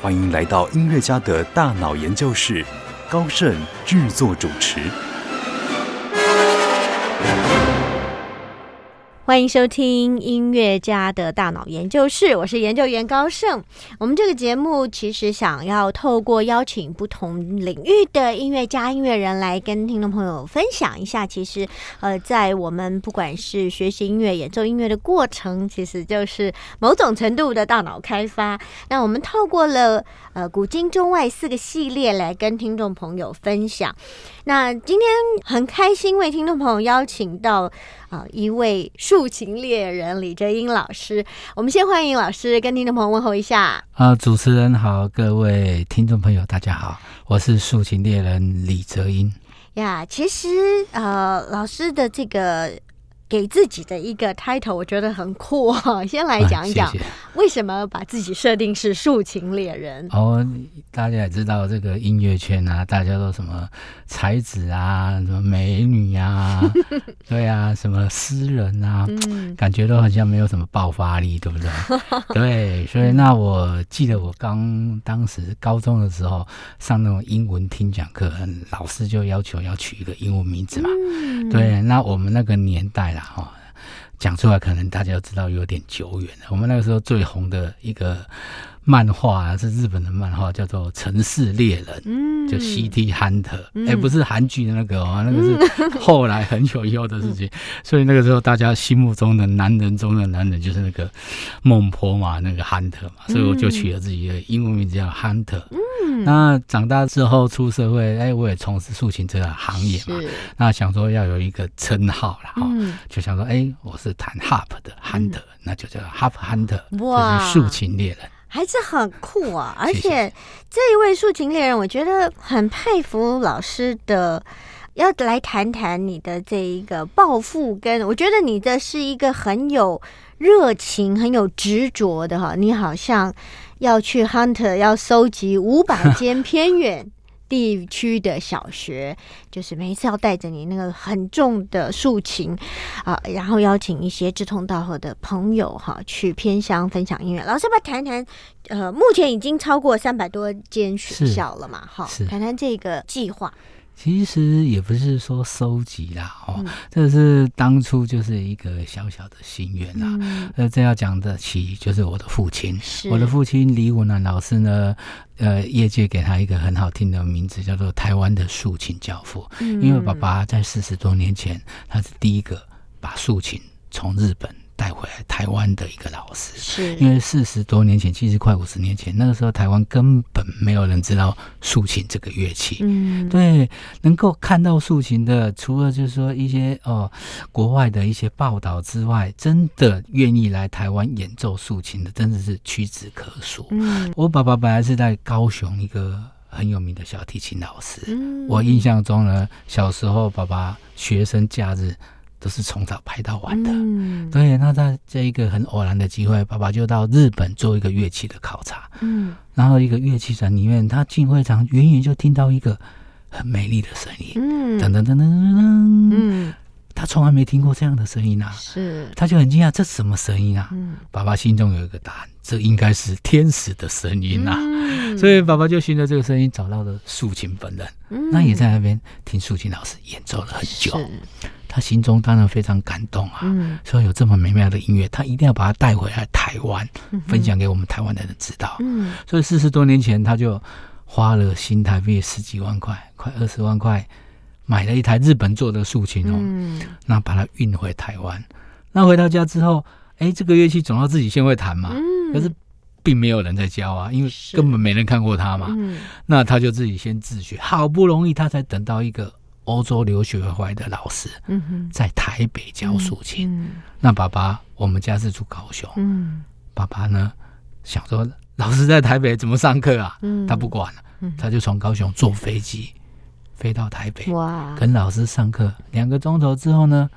欢迎来到音乐家的大脑研究室，高盛制作主持。欢迎收听音乐家的大脑研究室，我是研究员高盛。我们这个节目其实想要透过邀请不同领域的音乐家、音乐人来跟听众朋友分享一下，其实呃，在我们不管是学习音乐、演奏音乐的过程，其实就是某种程度的大脑开发。那我们透过了呃古今中外四个系列来跟听众朋友分享。那今天很开心为听众朋友邀请到啊一位竖琴猎人李哲英老师，我们先欢迎老师跟听众朋友问候一下。啊，主持人好，各位听众朋友大家好，我是竖琴猎人李哲英。呀，其实呃老师的这个。给自己的一个 title，我觉得很酷哈。先来讲一讲，为什么把自己设定是竖琴猎人？哦，大家也知道这个音乐圈啊，大家都什么才子啊，什么美女啊，对啊，什么诗人啊，感觉都好像没有什么爆发力，对不对？对，所以那我记得我刚当时高中的时候上那种英文听讲课，老师就要求要取一个英文名字嘛。对，那我们那个年代。哈，讲出来可能大家都知道有点久远了。我们那个时候最红的一个。漫画啊，是日本的漫画，叫做《城市猎人》，嗯，就《City Hunter》，哎，不是韩剧的那个哦，那个是 后来很久以后的事情。所以那个时候，大家心目中的男人中的男人就是那个孟婆嘛，那个 Hunter 嘛，所以我就取了自己的英文名字叫 Hunter。嗯，那长大之后出社会，哎，我也从事竖琴这个行业嘛，那想说要有一个称号啦哈，就想说，哎，我是弹 Harp 的 Hunter，那就叫 Harp Hunter，就是竖琴猎人。还是很酷啊！而且这一位竖琴猎人，我觉得很佩服老师的。要来谈谈你的这一个抱负，跟我觉得你的是一个很有热情、很有执着的哈。你好像要去 hunter，要收集五百 间偏远。地区的小学，就是每一次要带着你那个很重的竖琴啊，然后邀请一些志同道合的朋友哈，去偏乡分享音乐。老师，要不要谈谈？呃，目前已经超过三百多间学校了嘛？哈，谈谈这个计划。其实也不是说收集啦，哦，这是当初就是一个小小的心愿啦。呃，这要讲的起就是我的父亲，我的父亲李文南老师呢，呃，业界给他一个很好听的名字，叫做台湾的竖琴教父。因为爸爸在四十多年前，他是第一个把竖琴从日本。带回来台湾的一个老师，是因为四十多年前，其实快五十年前，那个时候台湾根本没有人知道竖琴这个乐器。嗯，对，能够看到竖琴的，除了就是说一些哦国外的一些报道之外，真的愿意来台湾演奏竖琴的，真的是屈指可数。嗯，我爸爸本来是在高雄一个很有名的小提琴老师。嗯，我印象中呢，小时候爸爸学生假日。都是从早拍到晚的，对。那在这一个很偶然的机会，爸爸就到日本做一个乐器的考察。嗯，然后一个乐器展里面，他进会场，远远就听到一个很美丽的声音。嗯，噔噔噔噔噔噔。嗯，他从来没听过这样的声音啊。是，他就很惊讶，这什么声音啊？嗯，爸爸心中有一个答案，这应该是天使的声音啊。所以爸爸就循着这个声音找到了竖琴本人。嗯，那也在那边听竖琴老师演奏了很久。他心中当然非常感动啊，说有这么美妙的音乐，他一定要把它带回来台湾，分享给我们台湾的人知道。所以四十多年前，他就花了新台币十几万块，快二十万块，买了一台日本做的竖琴哦，那把它运回台湾。那回到家之后，哎，这个乐器总要自己先会弹嘛，可是并没有人在教啊，因为根本没人看过他嘛。那他就自己先自学，好不容易他才等到一个。欧洲留学回来的老师，在台北教竖琴。那爸爸，我们家是住高雄。嗯，爸爸呢想说，老师在台北怎么上课啊？嗯，他不管了，他就从高雄坐飞机飞到台北，哇，跟老师上课两个钟头之后呢，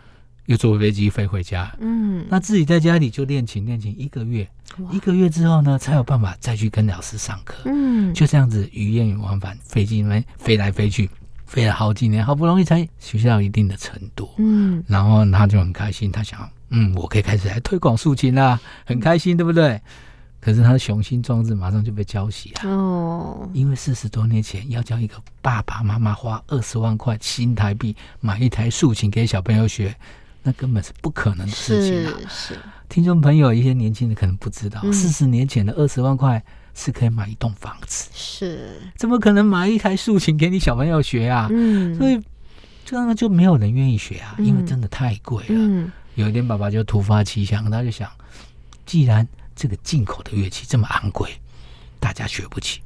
又坐飞机飞回家。嗯，那自己在家里就练琴练琴一个月，一个月之后呢，才有办法再去跟老师上课。嗯，就这样子语言往返，飞机们飞来飞去，飞了好几年，好不容易才学到一定的程度。嗯，然后他就很开心，他想，嗯，我可以开始来推广竖琴啦，很开心，对不对？可是他的雄心壮志马上就被浇熄了。哦，因为四十多年前要叫一个爸爸妈妈花二十万块新台币买一台竖琴给小朋友学，那根本是不可能的事情啊！是是，听众朋友，一些年轻人可能不知道，嗯四十年前的二十万块是可以买一栋房子，是，怎么可能买一台竖琴给你小朋友学啊？嗯，所以这样就没有人愿意学啊，嗯。因为真的太贵了。嗯。有一天，爸爸就突发奇想，他就想，既然这个进口的乐器这么昂贵，大家学不起，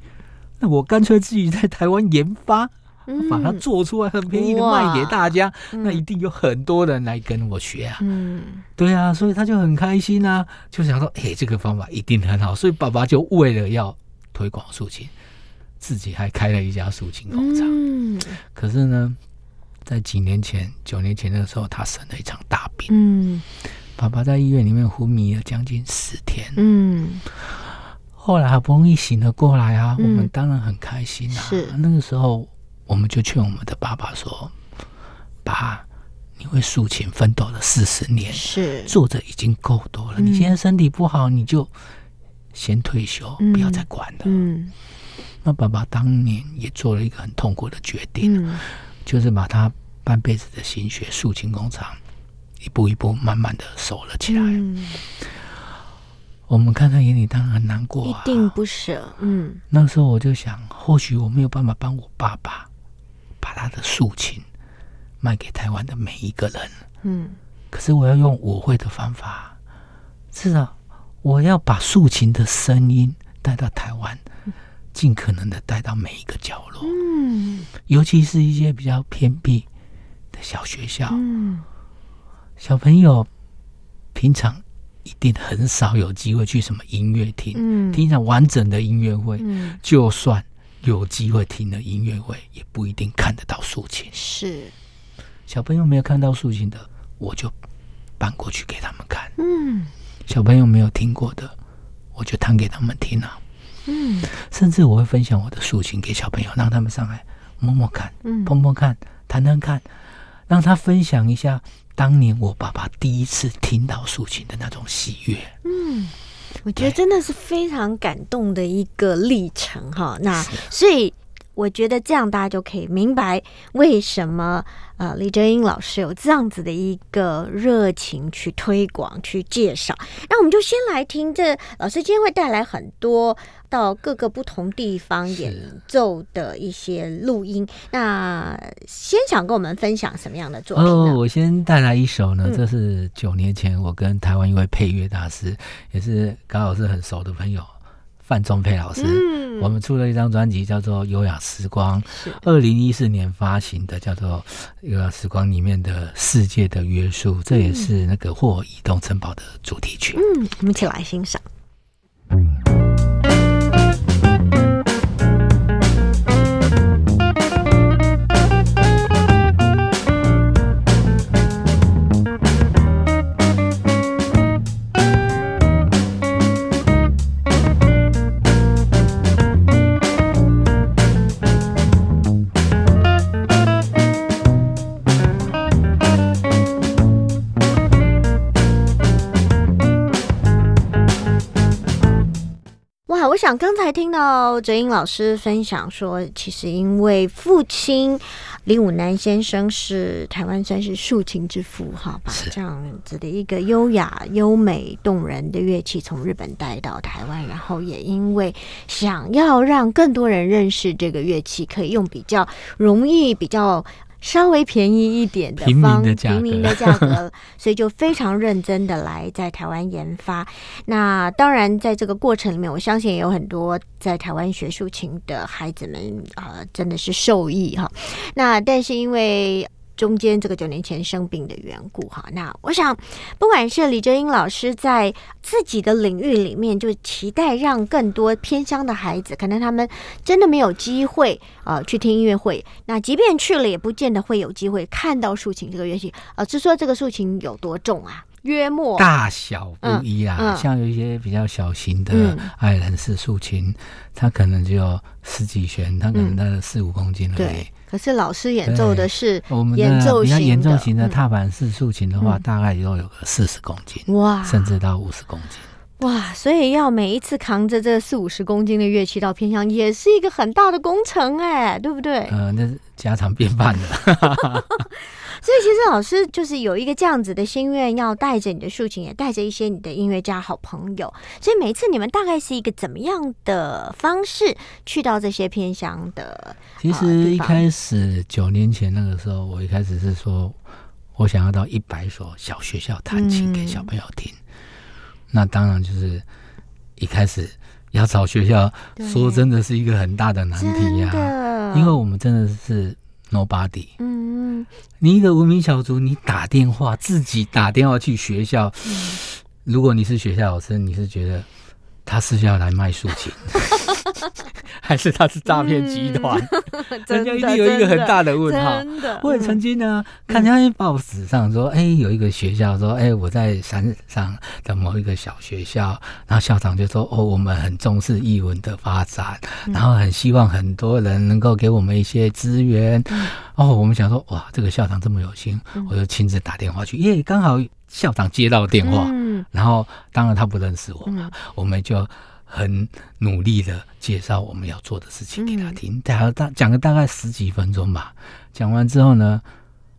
那我干脆自己在台湾研发，嗯把它做出来，很便宜的卖给大家，嗯那一定有很多人来跟我学啊。嗯。对啊，所以他就很开心啊，就想说，哎、这个方法一定很好，所以爸爸就为了要推广竖琴，自己还开了一家竖琴工厂。嗯。可是呢，在几年前，九年前那个时候，他生了一场大病，嗯。爸爸在医院里面昏迷了将近十天。嗯。后来好不容易醒了过来啊，嗯。我们当然很开心啊。是。那个时候，我们就劝我们的爸爸说：“爸，你为竖琴奋斗了四十年，是，做的已经够多了。嗯你现在身体不好，你就先退休，嗯不要再管了。嗯那爸爸当年也做了一个很痛苦的决定，嗯就是把他半辈子的心血竖琴工厂一步一步慢慢的收了起来。嗯，我们看他眼里，当然很难过一啊。定不舍，嗯那时候我就想，或许我没有办法帮我爸爸把他的竖琴卖给台湾的每一个人，嗯。可是我要用我会的方法，是啊我要把竖琴的声音带到台湾，尽可能的带到每一个角落，嗯。尤其是一些比较偏僻的小学校，嗯。小朋友平常一定很少有机会去什么音乐厅，嗯。听一场完整的音乐会。嗯，就算有机会听的音乐会，也不一定看得到竖琴。是，小朋友没有看到竖琴的，我就搬过去给他们看；嗯小朋友没有听过的，我就弹给他们听啊。嗯甚至我会分享我的竖琴给小朋友，让他们上来摸摸看、嗯碰碰看、弹弹看，让他分享一下当年我爸爸第一次听到竖琴的那种喜悦。嗯，我觉得真的是非常感动的一个历程哈。那所以我觉得这样大家就可以明白为什么呃李哲英老师有这样子的一个热情去推广、去介绍。那我们就先来听这老师今天会带来很多到各个不同地方演奏的一些录音。那先想跟我们分享什么样的作品哦，呢？我先带来一首呢，嗯这是九年前我跟台湾一位配乐大师，也是高老师很熟的朋友范仲佩老师。嗯我们出了一张专辑，叫做《优雅时光》，是二零一四年发行的，叫做《优雅时光》里面的《世界的约束》，这也是那个《霍尔移动城堡》的主题曲。嗯，我们一起来欣赏。哇，到哲英老师分享说，其实因为父亲李武南先生是台湾算是竖琴之父哈，把这样子的一个优雅、优美、动人的乐器从日本带到台湾，然后也因为想要让更多人认识这个乐器，可以用比较容易、比较。稍微便宜一点的平民方的价格平民的价格，所以就非常认真的来在台湾研发。那当然，在这个过程里面，我相信也有很多在台湾学竖琴的孩子们，呃，真的是受益哈。那但是因为中间这个九年前生病的缘故哈。那我想，不管是李哲英老师在自己的领域里面，就期待让更多偏乡的孩子，可能他们真的没有机会呃去听音乐会，那即便去了，也不见得会有机会看到竖琴这个乐器。呃，是说这个竖琴有多重啊？约莫大小不一啊，像有一些比较小型的爱尔兰式竖琴，它可能只有十几弦，它可能在四五公斤而已。可是老师演奏的是我们演奏比较演奏型的踏板式竖琴的话，大概都有个四十公斤哇，甚至到五十公斤哇，所以要每一次扛着这四五十公斤的乐器到偏乡，也是一个很大的工程哎，对不对？呃，那是家常便饭的。所以其实老师就是有一个这样子的心愿，要带着你的竖琴，也带着一些你的音乐家好朋友。所以每次你们大概是一个怎么样的方式去到这些偏乡的？其实一开始九年前那个时候，我一开始是说我想要到一百所小学校弹琴给小朋友听。那当然就是一开始要找学校，说真的是一个很大的难题呀，因为我们真的是。Nobody，嗯，你一个无名小卒，你打电话自己打电话去学校，如果你是学校老师，你是觉得他是要来卖竖琴，还是他是诈骗集团？人家一定有一个很大的问号。我也曾经呢，看人家报纸上说，哎，有一个学校说，哎，我在山上的某一个小学校，然后校长就说，哦，我们很重视译文的发展，然后很希望很多人能够给我们一些资源。哦，我们想说，哇，这个校长这么有心，我就亲自打电话去，耶，刚好校长接到电话，嗯然后当然他不认识我嘛，我们就。很努力的介绍我们要做的事情给他听，大大讲了大概十几分钟吧。讲完之后呢，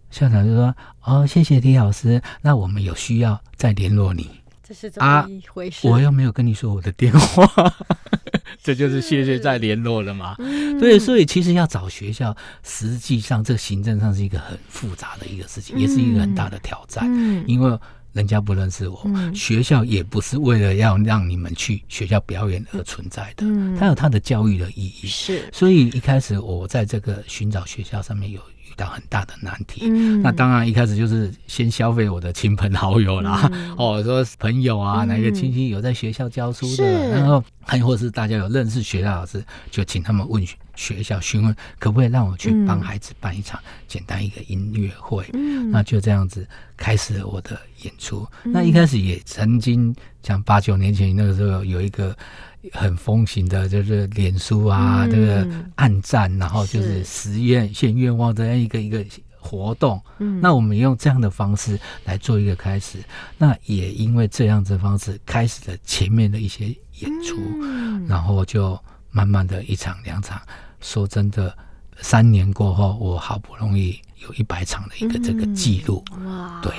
校长就说：“哦，谢谢李老师，那我们有需要再联络你。”这是怎么一回事？我又没有跟你说我的电话，这就是谢谢再联络了嘛。所以，所以其实要找学校，实际上这行政上是一个很复杂的一个事情，也是一个很大的挑战，因为。人家不认识我，学校也不是为了要让你们去学校表演而存在的，它有它的教育的意义。是，所以一开始我在这个寻找学校上面有遇到很大的难题。那当然一开始就是先消费我的亲朋好友啦，哦，说朋友啊，哪个亲戚有在学校教书的，然后还或是大家有认识学校老师，就请他们问学校询问可不可以让我去帮孩子办一场简单一个音乐会。那就这样子。开始了我的演出，那一开始也曾经像八九年前那个时候有一个很风行的，就是脸书啊，这个暗赞，然后就是实验现愿望这样一个一个活动。嗯，那我们用这样的方式来做一个开始，那也因为这样子方式开始了前面的一些演出，然后就慢慢的一场两场。说真的，三年过后，我好不容易。有一百场的一个这个记录。哇，对，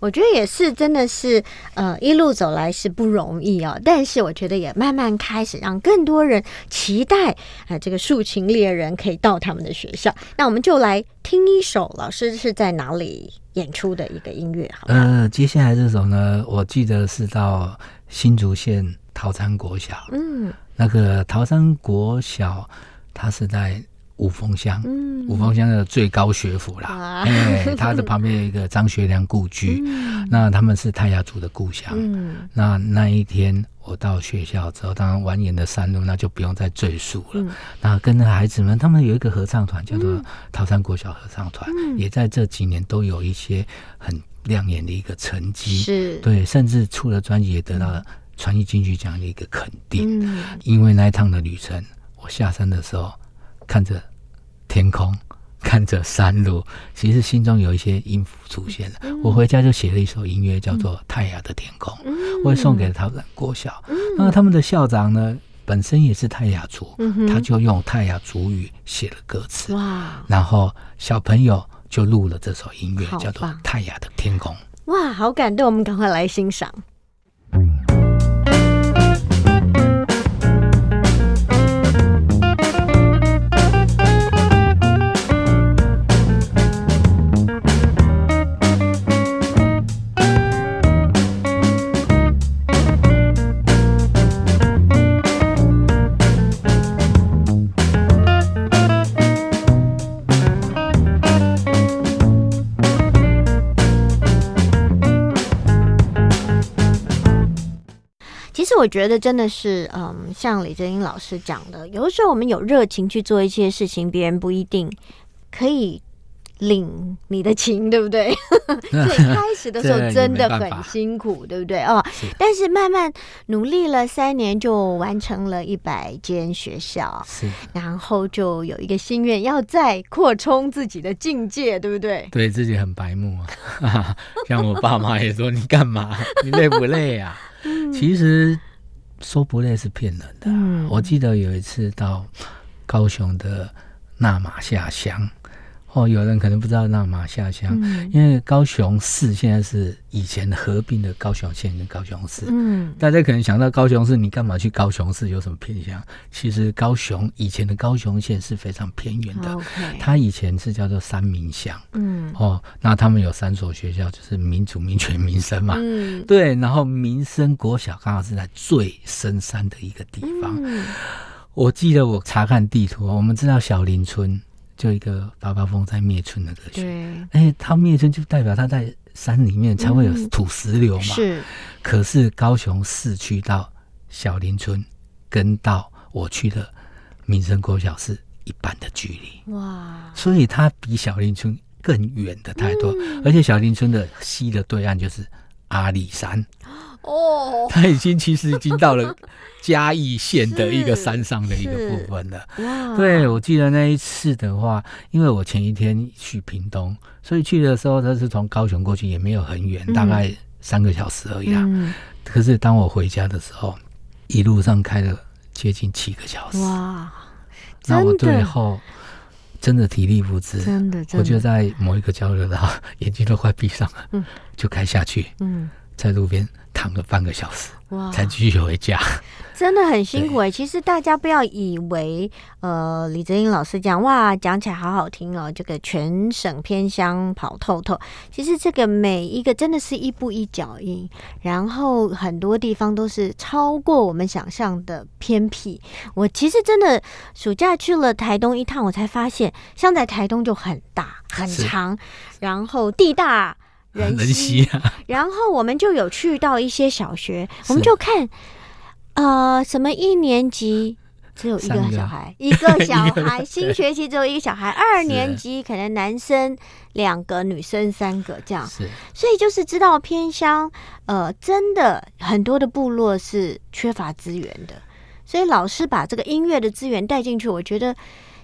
我觉得也是，真的是呃，一路走来是不容易哦。但是我觉得也慢慢开始让更多人期待啊，这个竖琴猎人可以到他们的学校。那我们就来听一首老师是在哪里演出的一个音乐，好呃，接下来这首呢，我记得是到新竹县桃山国小，嗯，那个桃山国小，它是在。五峰乡，五峰乡的最高学府啦，哎，它的旁边有一个张学良故居，那他们是泰雅族的故乡。那那一天我到学校之后，当然蜿蜒的山路，那就不用再赘述了。那跟着孩子们，他们有一个合唱团，叫做桃山国小合唱团，也在这几年都有一些很亮眼的一个成绩。是，对，甚至出了专辑，也得到了传艺金曲奖的一个肯定。因为那一趟的旅程，我下山的时候。看着天空，看着山路，其实心中有一些音符出现了。我回家就写了一首音乐，叫做《太阳的天空》，我送给了他们国小。那他们的校长呢，本身也是泰雅族，他就用泰雅族语写了歌词。哇！然后小朋友就录了这首音乐，叫做《太阳的天空》。哇，好感动！我们赶快来欣赏。我觉得真的是，嗯，像李泽英老师讲的，有的时候我们有热情去做一些事情，别人不一定可以。领你的情，对不对？所以开始的时候真的很辛苦，对不对？哦，但是慢慢努力了三年，就完成了一百间学校，是，然后就有一个心愿，要再扩充自己的境界，对不对？对自己很白目啊，像我爸妈也说：“你干嘛？你累不累啊？”其实说不累是骗人的。我记得有一次到高雄的纳马下乡。哦，有人可能不知道那马下乡，因为高雄市现在是以前合并的高雄县跟高雄市。嗯，大家可能想到高雄市，你干嘛去高雄市？有什么偏向？其实高雄以前的高雄县是非常偏远的，它以前是叫做三民乡。嗯，哦，那他们有三所学校，就是民主、民权、民生嘛。嗯，对，然后民生国小刚好是在最深山的一个地方。我记得我查看地图，我们知道小林村。就一个八八风在灭村的歌曲，对，哎，它灭村就代表它在山里面才会有土石流嘛。是，可是高雄市区到小林村，跟到我去的民生国小是一半的距离。哇，所以它比小林村更远的太多，而且小林村的西的对岸就是阿里山。哦，他已经其实已经到了。嘉义县的一个 山上的一个部分了。对，我记得那一次的话，因为我前一天去屏东，所以去的时候他是从高雄过去，也没有很远，大概三个小时而已啊。可是当我回家的时候，一路上开了接近七个小时。哇，那我最后真的体力不支，真的，我就在某一个交流道，眼睛都快闭上了，嗯，就开下去，嗯，在路边。躺了半个小时，哇，才继续回家，真的很辛苦哎。其实大家不要以为，呃，李泽英老师讲哇，讲起来好好听哦，这个全省偏乡跑透透。其实这个每一个真的是一步一脚印，然后很多地方都是超过我们想象的偏僻。我其实真的暑假去了台东一趟，我才发现，像在台东就很大很长，然后地大。人 稀啊，然后我们就有去到一些小学，我们就看，呃，什么一年级只有一个小孩，一个小孩，新学期只有一个小孩，二年级可能男生两个，女生三个这样，是，所以就是知道偏乡，呃，真的很多的部落是缺乏资源的，所以老师把这个音乐的资源带进去，我觉得。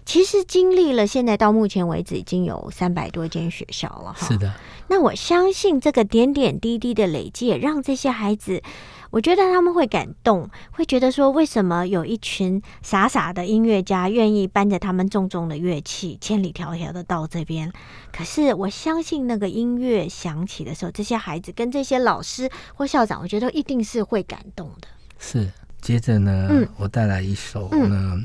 其实经历了现在到目前为止已经有三百多间学校了哈。是的，那我相信这个点点滴滴的累积，让这些孩子，我觉得他们会感动，会觉得说，为什么有一群傻傻的音乐家愿意搬着他们重重的乐器，千里迢迢的到这边？可是我相信那个音乐响起的时候，这些孩子跟这些老师或校长，我觉得一定是会感动的。是，接着呢，我带来一首呢，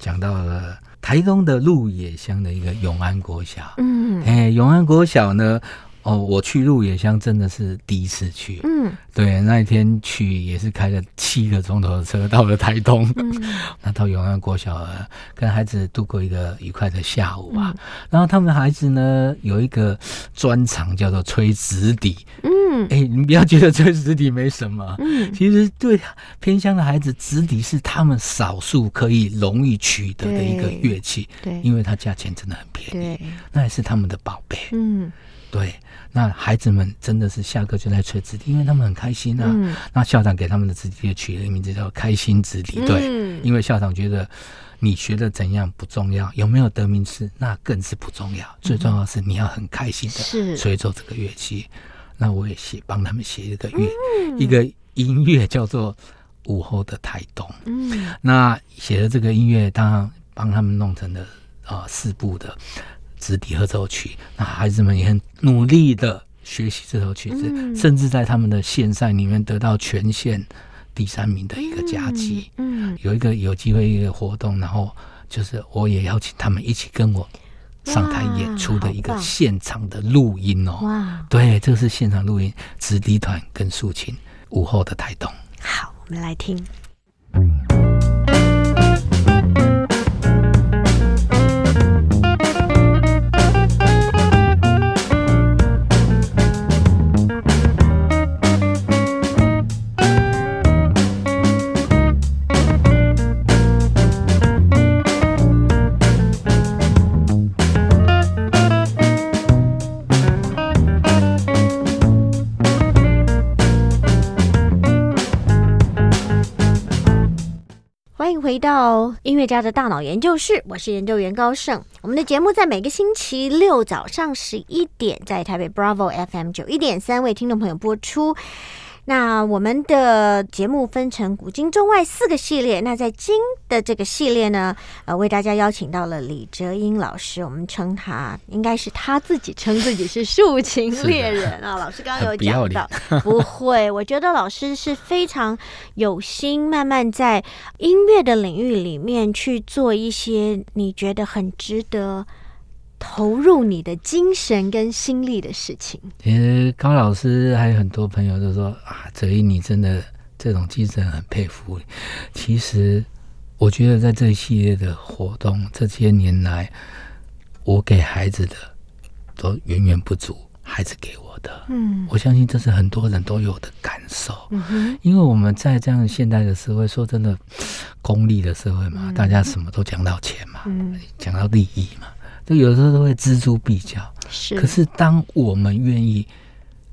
讲到了。台东的鹿野乡的一个永安国小，嗯，哎，永安国小呢。哦，我去鹿野乡真的是第一次去。嗯，对，那一天去也是开了七个钟头的车到了台东。嗯，那到永安国小跟孩子度过一个愉快的下午吧。然后他们孩子呢有一个专长叫做吹纸笛。嗯，哎，你不要觉得吹纸笛没什么。嗯，其实对偏乡的孩子，纸笛是他们少数可以容易取得的一个乐器。对，因为它价钱真的很便宜。那也是他们的宝贝。嗯。对，那孩子们真的是下课就在吹纸笛，因为他们很开心啊。那校长给他们的纸笛取了一个名字叫“开心纸笛”。对，因为校长觉得你学的怎样不重要，有没有得名次那更是不重要，最重要是你要很开心的吹奏这个乐器。那我也写帮他们写一个乐，一个音乐叫做《午后的台东》。嗯，那写的这个音乐，当然帮他们弄成了啊四部的。直笛合奏曲，那孩子们也很努力的学习这首曲子，甚至在他们的县赛里面得到全县第三名的一个佳绩。嗯，有一个有机会一个活动，然后就是我也邀请他们一起跟我上台演出的一个现场的录音哦。哇，对，这个是现场录音，直笛团跟竖琴午后的台东。好，我们来听。欢回到音乐家的大脑研究室，我是研究员高盛。我们的节目在每个星期六早上十一点，在台北 Bravo FM 九一点三为听众朋友播出。那我们的节目分成古今中外四个系列。那在今的这个系列呢，呃，为大家邀请到了李哲英老师，我们称他应该是他自己称自己是竖琴猎人啊。老师刚刚有讲到，不会，我觉得老师是非常有心，慢慢在音乐的领域里面去做一些你觉得很值得。投入你的精神跟心力的事情。其实高老师还有很多朋友都说啊，泽一你真的这种精神很佩服。其实我觉得在这一系列的活动这些年来，我给孩子的都远远不足孩子给我的。嗯，我相信这是很多人都有的感受。嗯哼，因为我们在这样现代的社会，说真的，功利的社会嘛，大家什么都讲到钱嘛，讲到利益嘛。就有时候都会锱铢必较，是。可是当我们愿意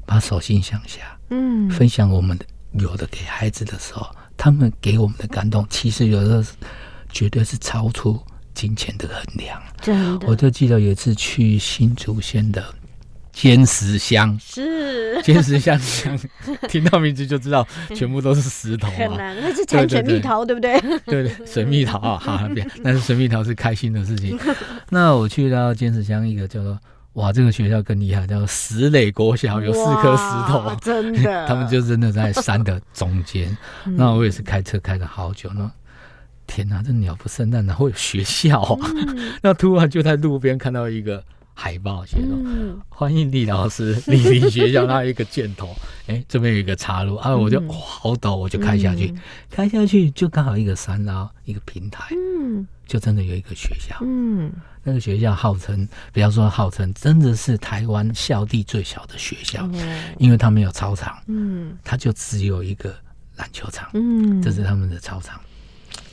把手心向下，嗯，分享我们的有的给孩子的时候，他们给我们的感动，其实有的绝对是超出金钱的衡量。真的，我就记得有一次去新竹县的。尖石乡是 尖石乡乡，听到名字就知道全部都是石头啊，那是产水蜜桃，对不对？对对，水蜜桃啊，哈，别，但是水蜜桃是开心的事情。那我去到尖石乡一个叫做哇，这个学校更厉害，叫做石垒国小，有四颗石头，真的，他们就真的在山的中间。那我也是开车开了好久呢，天哪，这鸟不生蛋哪会有学校？那突然就在路边看到一个。海报写着“欢迎李老师李林学校”，那一个箭头，哎，这边有一个岔路。啊，我就哇，好陡，我就开下去，开下去就刚好一个山啊，一个平台，嗯，就真的有一个学校，嗯，那个学校号称，比方说号称，真的是台湾校地最小的学校，因为它没有操场，嗯，它就只有一个篮球场，嗯，这是他们的操场，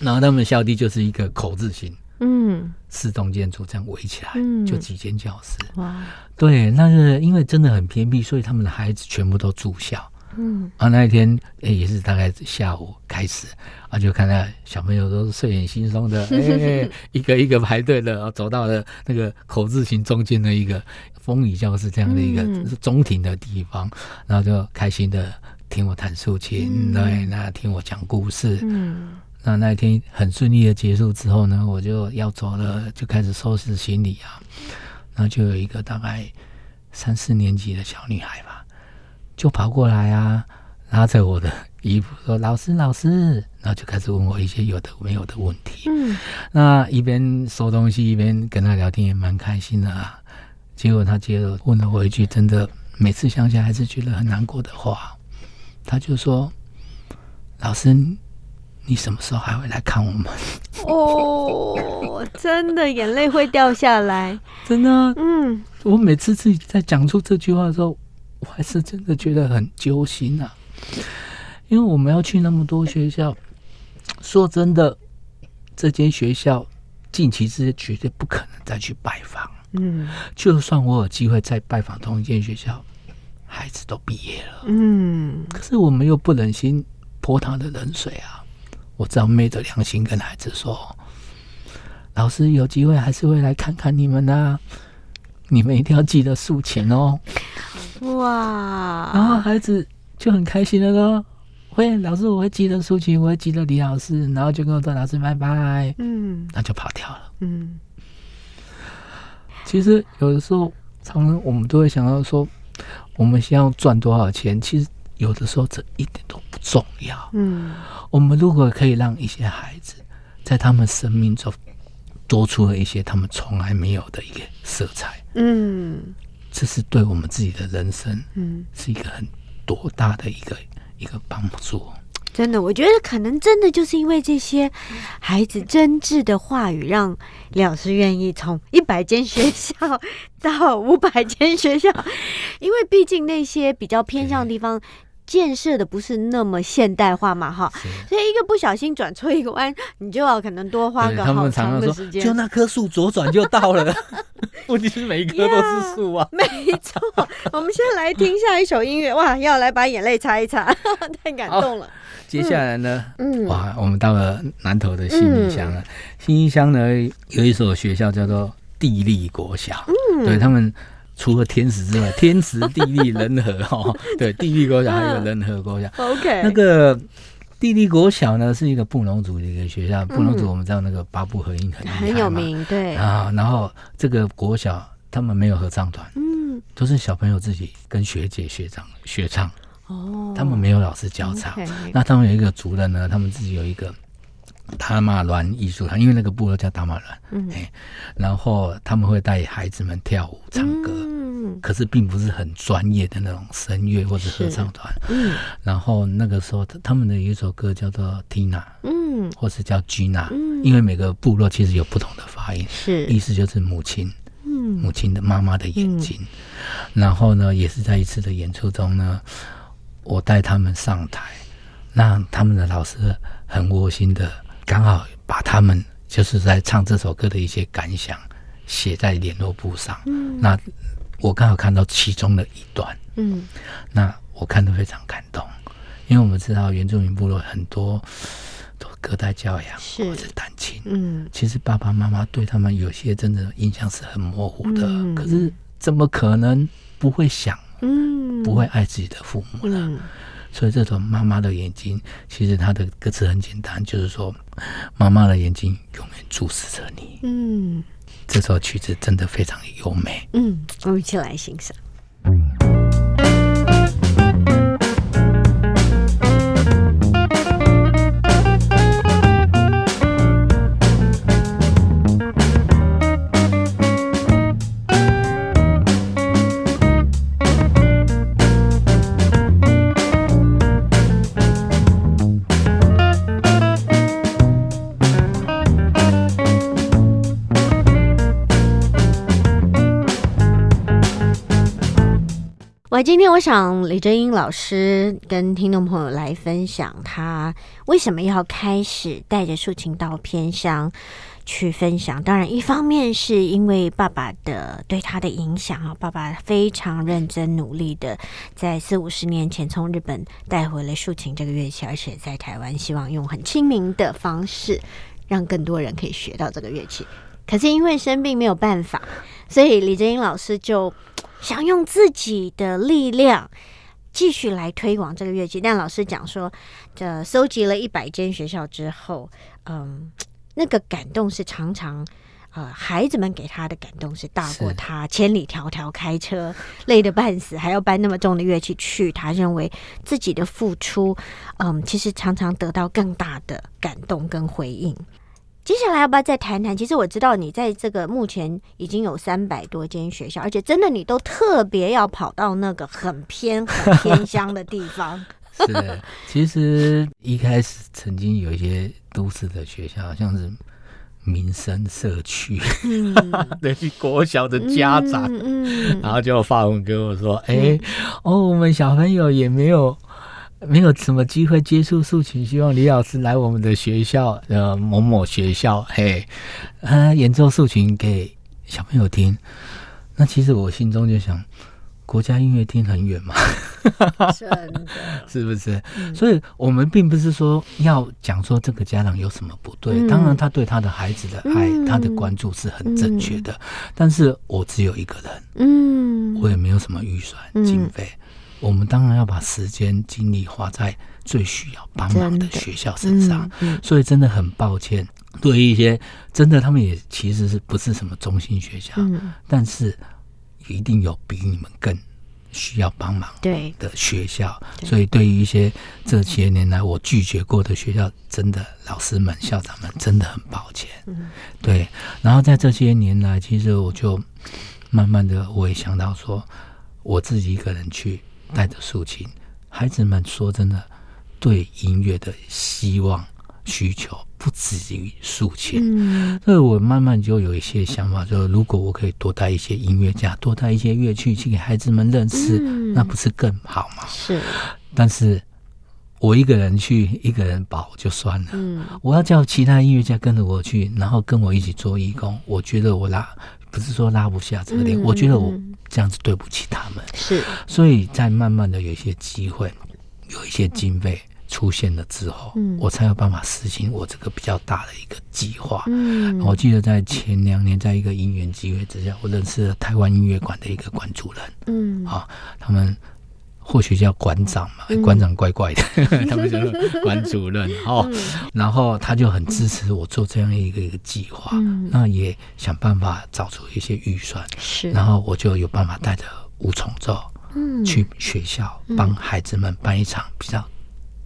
然后他们校地就是一个口字形。嗯，四栋建筑这样围起来，就几间教室。哇，对，那是因为真的很偏僻，所以他们的孩子全部都住校。嗯，啊，那一天哎，也是大概下午开始，啊，就看到小朋友都睡眼惺忪的，哎，一个一个排队的，走到了那个口字形中间的一个风雨教室这样的一个中庭的地方，然后就开心的听我弹竖琴，对，那听我讲故事。嗯。那那一天很顺利的结束之后呢，我就要走了，就开始收拾行李啊。然后就有一个大概三四年级的小女孩吧，就跑过来啊，拉着我的衣服说：“老师，老师。”然后就开始问我一些有的没有的问题。嗯。那一边收东西一边跟她聊天，也蛮开心的啊。结果她接着问了我一句，真的每次想起来还是觉得很难过的话。她就说：“老师。”你什么时候还会来看我们？哦，真的眼泪会掉下来，真的。嗯，我每次自己在讲出这句话的时候，我还是真的觉得很揪心啊。因为我们要去那么多学校，说真的，这间学校近期之内绝对不可能再去拜访。嗯，就算我有机会再拜访同一间学校，孩子都毕业了。嗯，可是我们又不忍心泼他的冷水啊。我只要昧着良心跟孩子说：“老师有机会还是会来看看你们啊，你们一定要记得数钱哦。”哇！然后孩子就很开心的说：“会，老师我会记得竖琴，我会记得李老师。”然后就跟我说：“老师拜拜。”嗯，那就跑掉了。嗯，其实有的时候，常常我们都会想到说，我们先要赚多少钱？其实有的时候这一点都不重要。嗯。我们如果可以让一些孩子在他们生命中多出了一些他们从来没有的一个色彩，嗯，这是对我们自己的人生，嗯，是一个很多大的一个一个帮助。真的，我觉得可能真的就是因为这些孩子真挚的话语，让老师愿意从一百间学校到五百间学校，因为毕竟那些比较偏向的地方。建设的不是那么现代化嘛，哈，所以一个不小心转错一个弯，你就要可能多花个好长的时间。就那棵树左转就到了，问题是每一棵都是树啊。没错，我们先来听下一首音乐，哇，要来把眼泪擦一擦，太感动了。接下来呢，嗯，哇，我们到了南投的新义乡了。新义乡呢有一所学校叫做地利国小，嗯，对他们。除了天时之外，天时地利人和哈，对，地利国小还有人和国小。OK，那个地利国小呢，是一个布农族的一个学校。布农族我们知道那个八部合音很很有名，对啊。然后这个国小他们没有合唱团，嗯，都是小朋友自己跟学姐学长学唱。哦，他们没有老师教唱。那他们有一个族人呢，他们自己有一个。达马兰艺术团，因为那个部落叫达马兰，嗯，然后他们会带孩子们跳舞、唱歌，嗯，可是并不是很专业的那种声乐或者合唱团，嗯，然后那个时候他们的一首歌叫做 Tina，嗯，或是叫 Gina，嗯，因为每个部落其实有不同的发音，是。意思就是母亲，嗯，母亲的妈妈的眼睛，然后呢，也是在一次的演出中呢，我带他们上台，让他们的老师很窝心的。刚好把他们就是在唱这首歌的一些感想写在联络簿上。嗯，那我刚好看到其中的一段。嗯，那我看得非常感动，因为我们知道原住民部落很多都隔代教养或者单亲。嗯，其实爸爸妈妈对他们有些真的印象是很模糊的。嗯，可是怎么可能不会想？嗯，不会爱自己的父母呢？所以这种妈妈的眼睛，其实它的歌词很简单，就是说，妈妈的眼睛永远注视着你。嗯，这首曲子真的非常优美。嗯，我们一起来欣赏。我今天我想李正英老师跟听众朋友来分享他为什么要开始带着竖琴到偏乡去分享。当然，一方面是因为爸爸的对他的影响啊，爸爸非常认真努力的在四五十年前从日本带回了竖琴这个乐器，而且在台湾希望用很亲民的方式让更多人可以学到这个乐器。可是因为生病没有办法，所以李正英老师就。想用自己的力量继续来推广这个乐器，但老师讲说，这收集了一百间学校之后，嗯，那个感动是常常，呃，孩子们给他的感动是大过他千里迢迢开车累得半死，还要搬那么重的乐器去。他认为自己的付出，嗯，其实常常得到更大的感动跟回应。接下来要不要再谈谈？其实我知道你在这个目前已经有三百多间学校，而且真的你都特别要跑到那个很偏、很偏乡的地方。是，其实一开始曾经有一些都市的学校，像是民生社区，嗯 对国小的家长，嗯然后就发文跟我说：“哎，哦，我们小朋友也没有。”没有什么机会接触竖琴，希望李老师来我们的学校，呃，某某学校，嘿，呃，演奏竖琴给小朋友听。那其实我心中就想，国家音乐厅很远嘛，真的，是不是？所以我们并不是说要讲说这个家长有什么不对，当然他对他的孩子的爱，他的关注是很正确的。但是我只有一个人，嗯，我也没有什么预算经费。我们当然要把时间精力花在最需要帮忙的学校身上，所以真的很抱歉，对于一些真的他们也其实是不是什么中心学校，但是一定有比你们更需要帮忙的学校。所以对于一些这些年来我拒绝过的学校，真的老师们、校长们真的很抱歉。对，然后在这些年来，其实我就慢慢的我也想到说，我自己一个人去。带着竖琴，孩子们说真的，对音乐的希望需求不止于竖琴。嗯，所以我慢慢就有一些想法，就是如果我可以多带一些音乐家，多带一些乐器去给孩子们认识，那不是更好吗？是，但是。我一个人去，一个人保就算了。嗯，我要叫其他音乐家跟着我去，然后跟我一起做义工。我觉得我拉不是说拉不下这个脸，我觉得我这样子对不起他们。是，所以在慢慢的有一些机会，有一些经费出现了之后，我才有办法实行我这个比较大的一个计划。嗯，我记得在前两年，在一个因缘机会之下，我认识了台湾音乐馆的一个馆主人。嗯，啊，他们。或许叫馆长嘛，馆长怪怪的，他们就是馆主任 哦。然后他就很支持我做这样一个一个计划，那也想办法找出一些预算，是。然后我就有办法带着五重奏，嗯，去学校帮孩子们办一场比较。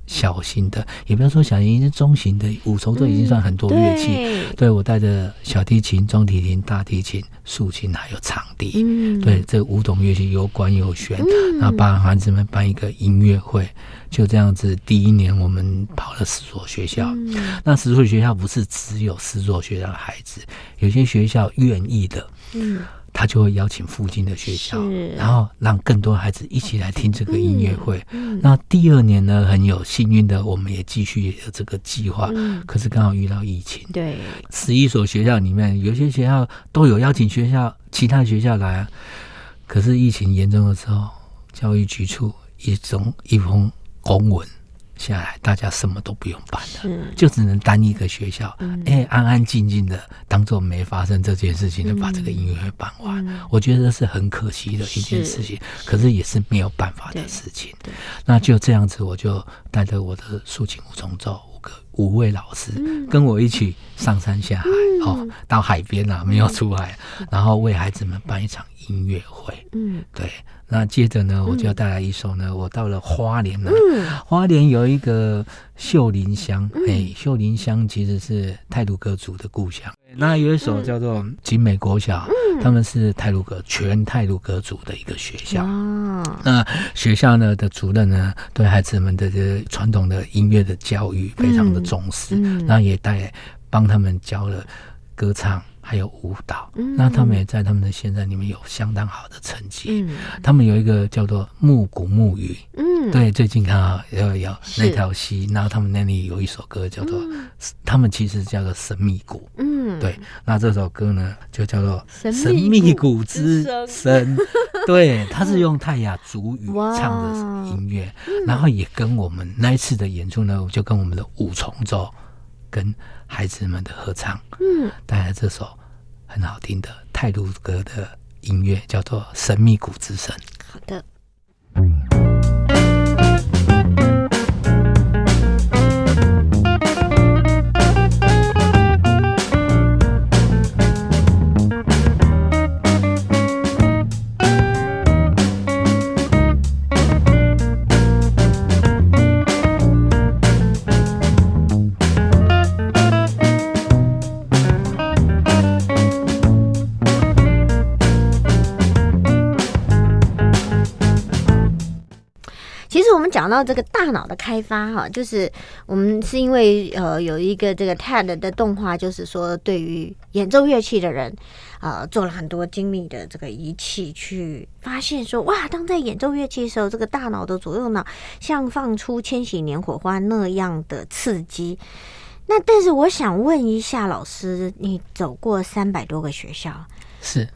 小型的，也不要说小型，是中型的五重奏已经算很多乐器。对我带着小提琴、中提琴、大提琴、竖琴，还有长笛。嗯，对，这五种乐器有管有弦，然后帮孩子们办一个音乐会，就这样子。第一年我们跑了十所学校，那十所学校不是只有十所学校的孩子，有些学校愿意的。嗯。他就会邀请附近的学校，然后让更多孩子一起来听这个音乐会。那第二年呢，很有幸运的，我们也继续有这个计划。可是刚好遇到疫情，对，十一所学校里面，有些学校都有邀请学校其他学校来，可是疫情严重的时候，教育局处一种一封公文。下来，大家什么都不用办了，就只能单一个学校，哎，安安静静的当做没发生这件事情，就把这个音乐会办完。我觉得是很可惜的一件事情，可是也是没有办法的事情。那就这样子，我就带着我的竖琴五重奏五个五位老师，跟我一起上山下海，哦，到海边啊，没有出海，然后为孩子们办一场音乐会。嗯，对。那接着呢，我就要带来一首呢。我到了花莲了，花莲有一个秀林乡，哎，秀林乡其实是泰鲁格族的故乡。那有一首叫做景美国小，他们是泰鲁格全泰鲁格族的一个学校。那学校呢的主任呢，对孩子们的这传统的音乐的教育非常的重视，那也带帮他们教了歌唱。还有舞蹈，那他们也在他们的现在里面有相当好的成绩。他们有一个叫做木谷木鱼，嗯，对，最近看啊，有有那条溪，然后他们那里有一首歌叫做，他们其实叫做神秘谷，嗯，对，那这首歌呢就叫做神秘谷之声，对，他是用泰雅族语唱的音乐，然后也跟我们那一次的演出呢，就跟我们的五重奏跟孩子们的合唱，嗯，带来这首。很好听的泰鲁格的音乐，叫做《神秘谷之声》。好的。讲到这个大脑的开发哈，就是我们是因为呃有一个这个 TED 的动画，就是说对于演奏乐器的人，呃做了很多精密的这个仪器，去发现说哇，当在演奏乐器的时候，这个大脑的左右脑像放出千禧年火花那样的刺激。那但是我想问一下老师，你走过三百多个学校，是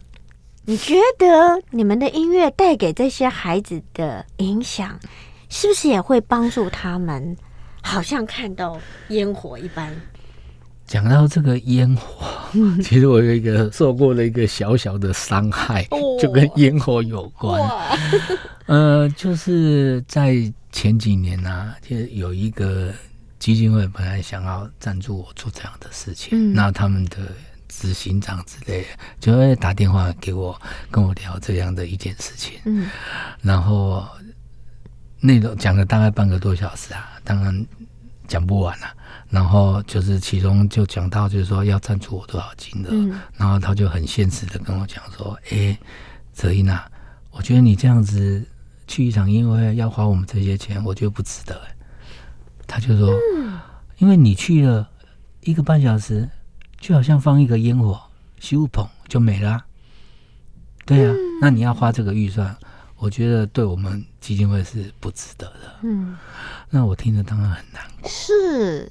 你觉得你们的音乐带给这些孩子的影响？是不是也会帮助他们？好像看到烟火一般。讲到这个烟火，其实我有一个受过了一个小小的伤害，就跟烟火有关。呃，就是在前几年呢，就有一个基金会本来想要赞助我做这样的事情，那他们的执行长之类的就会打电话给我，跟我聊这样的一件事情。嗯，然后。内容讲了大概半个多小时啊，当然讲不完了。然后就是其中就讲到，就是说要赞助我多少金额，然后他就很现实的跟我讲说：“哎，泽英啊，我觉得你这样子去一场音乐会要花我们这些钱，我觉得不值得。”他就说：“因为你去了，一个半小时，就好像放一个烟火，咻捧就没了。对呀，那你要花这个预算，我觉得对我们基金会是不值得的。嗯，那我听着当然很难过。是，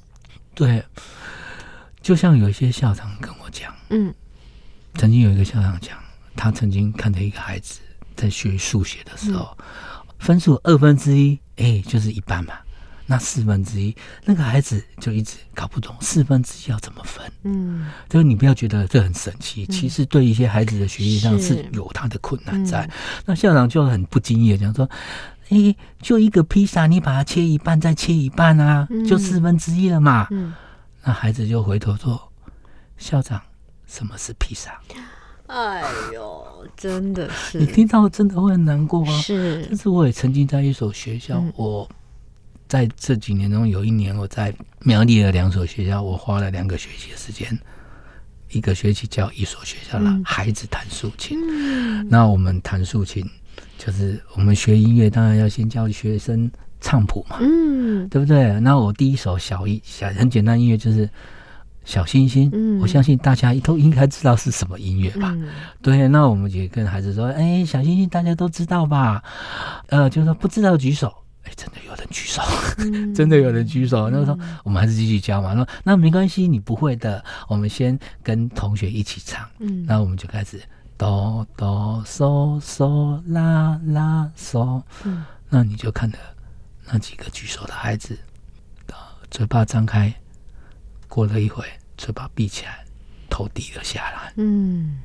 对，就像有一些校长跟我讲，嗯，曾经有一个校长讲，他曾经看着一个孩子在学数学的时候，分数二分之一，哎，就是一半嘛。那四分之一，那个孩子就一直搞不懂四分之一要怎么分。嗯，就是你不要觉得这很神奇，其实对一些孩子的学习上是有他的困难在。那校长就很不经意的讲说：“哎，就一个披萨，你把它切一半，再切一半啊，就四分之一了嘛。”嗯，那孩子就回头说：“校长，什么是披萨？”哎呦，真的是你听到真的会很难过啊！是，但是我也曾经在一所学校，我。在这几年中，有一年我在苗栗的两所学校，我花了两个学期的时间，一个学期教一所学校的孩子弹竖琴。那我们弹竖琴，就是我们学音乐，当然要先教学生唱谱嘛，嗯，对不对？那我第一首小一小很简单音乐就是小星星，我相信大家都应该知道是什么音乐吧？对，那我们也跟孩子说，哎，小星星大家都知道吧？呃，就是说不知道举手。哎，真的有人举手，真的有人举手。那时候我们还是继续教嘛。说那没关系，你不会的，我们先跟同学一起唱。嗯，那我们就开始哆哆嗦嗦啦啦嗦。嗯，那你就看着那几个举手的孩子，嘴巴张开，过了一会，嘴巴闭起来，头低了下来。嗯。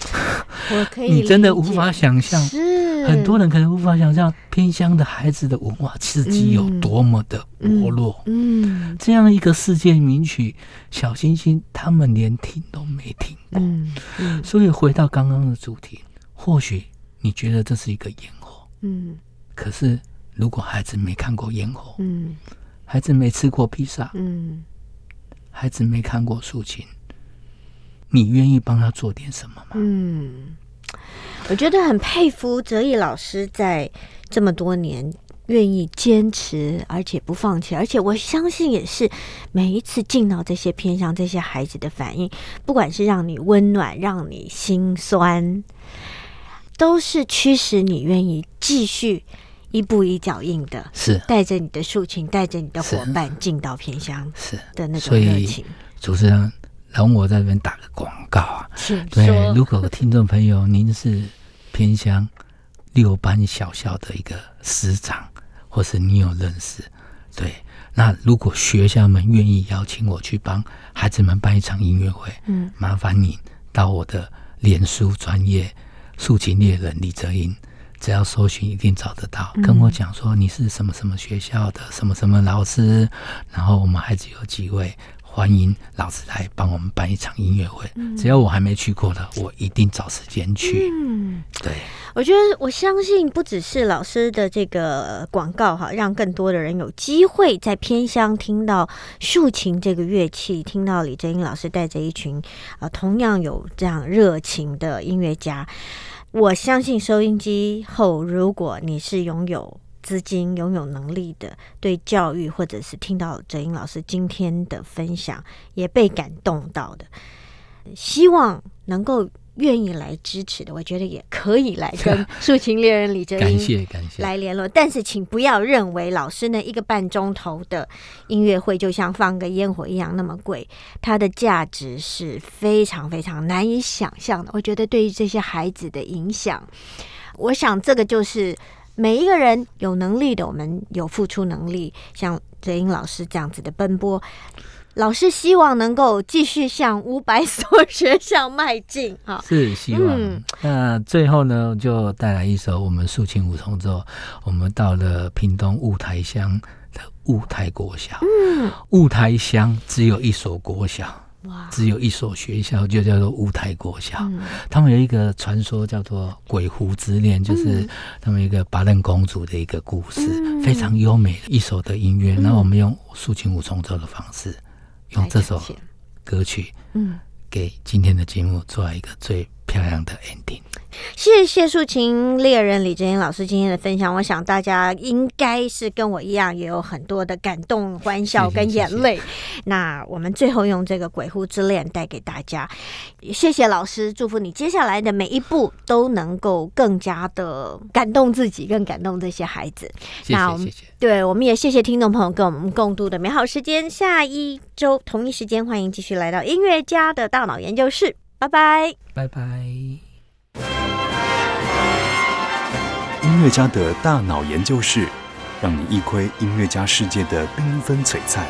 我可以，你真的无法想象，是。很多人可能无法想象偏乡的孩子的文化刺激有多么的薄弱。嗯，这样一个世界名曲《小星星》，他们连听都没听过。嗯，所以回到刚刚的主题，或许你觉得这是一个烟火，嗯，可是如果孩子没看过烟火，嗯，孩子没吃过披萨，嗯，孩子没看过竖琴。你愿意帮他做点什么吗？嗯，我觉得很佩服哲毅老师在这么多年愿意坚持，而且不放弃，而且我相信也是每一次进到这些偏向这些孩子的反应，不管是让你温暖，让你心酸，都是驱使你愿意继续一步一脚印的，是带着你的竖琴，带着你的伙伴进到偏乡，是的那种热情，主持人。然后我在这边打个广告啊，对，如果听众朋友您是偏乡六班小校的一个师长，或是你有认识，对，那如果学校们愿意邀请我去帮孩子们办一场音乐会，嗯，麻烦你到我的脸书专业竖琴猎人李泽英，只要搜寻一定找得到，跟我讲说你是什么什么学校的什么什么老师，然后我们孩子有几位。欢迎老师来帮我们办一场音乐会。只要我还没去过的，我一定找时间去。嗯，对，我觉得我相信不只是老师的这个广告哈，让更多的人有机会在偏乡听到竖琴这个乐器，听到李正英老师带着一群啊同样有这样热情的音乐家。我相信收音机后，如果你是拥有。资金拥有能力的，对教育或者是听到哲英老师今天的分享，也被感动到的，希望能够愿意来支持的，我觉得也可以来跟 竖琴猎人李哲英感谢感谢来联络。但是请不要认为老师呢一个半钟头的音乐会就像放个烟火一样那么贵，它的价值是非常非常难以想象的。我觉得对于这些孩子的影响，我想这个就是。每一个人有能力的，我们有付出能力，像哲英老师这样子的奔波，老师希望能够继续向五百所 学校迈进啊！是希望。那最后呢，就带来一首我们竖琴五重奏。我们到了屏东雾台乡的雾台国小，嗯，雾台乡只有一所国小。只有一所学校，就叫做乌台国小。他们有一个传说，叫做《鬼狐之恋》，就是他们一个巴嫩公主的一个故事，非常优美的一首的音乐。那我们用竖琴五重奏的方式，用这首歌曲，嗯，给今天的节目做一个最漂亮的 ending。谢谢竖琴猎人李真英老师今天的分享，我想大家应该是跟我一样，也有很多的感动、欢笑跟眼泪。那我们最后用这个《鬼狐之恋》带给大家，谢谢老师，祝福你接下来的每一步都能够更加的感动自己，更感动这些孩子。谢谢谢谢，对，我们也谢谢听众朋友跟我们共度的美好时间。下一周同一时间，欢迎继续来到音乐家的大脑研究室，拜拜，拜拜。音乐家的大脑研究室，让你一窥音乐家世界的缤纷璀璨，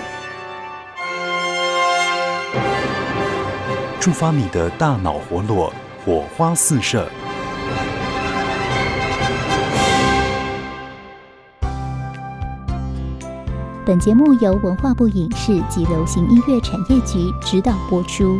触发你的大脑活络，火花四射。本节目由文化部影视及流行音乐产业局指导播出。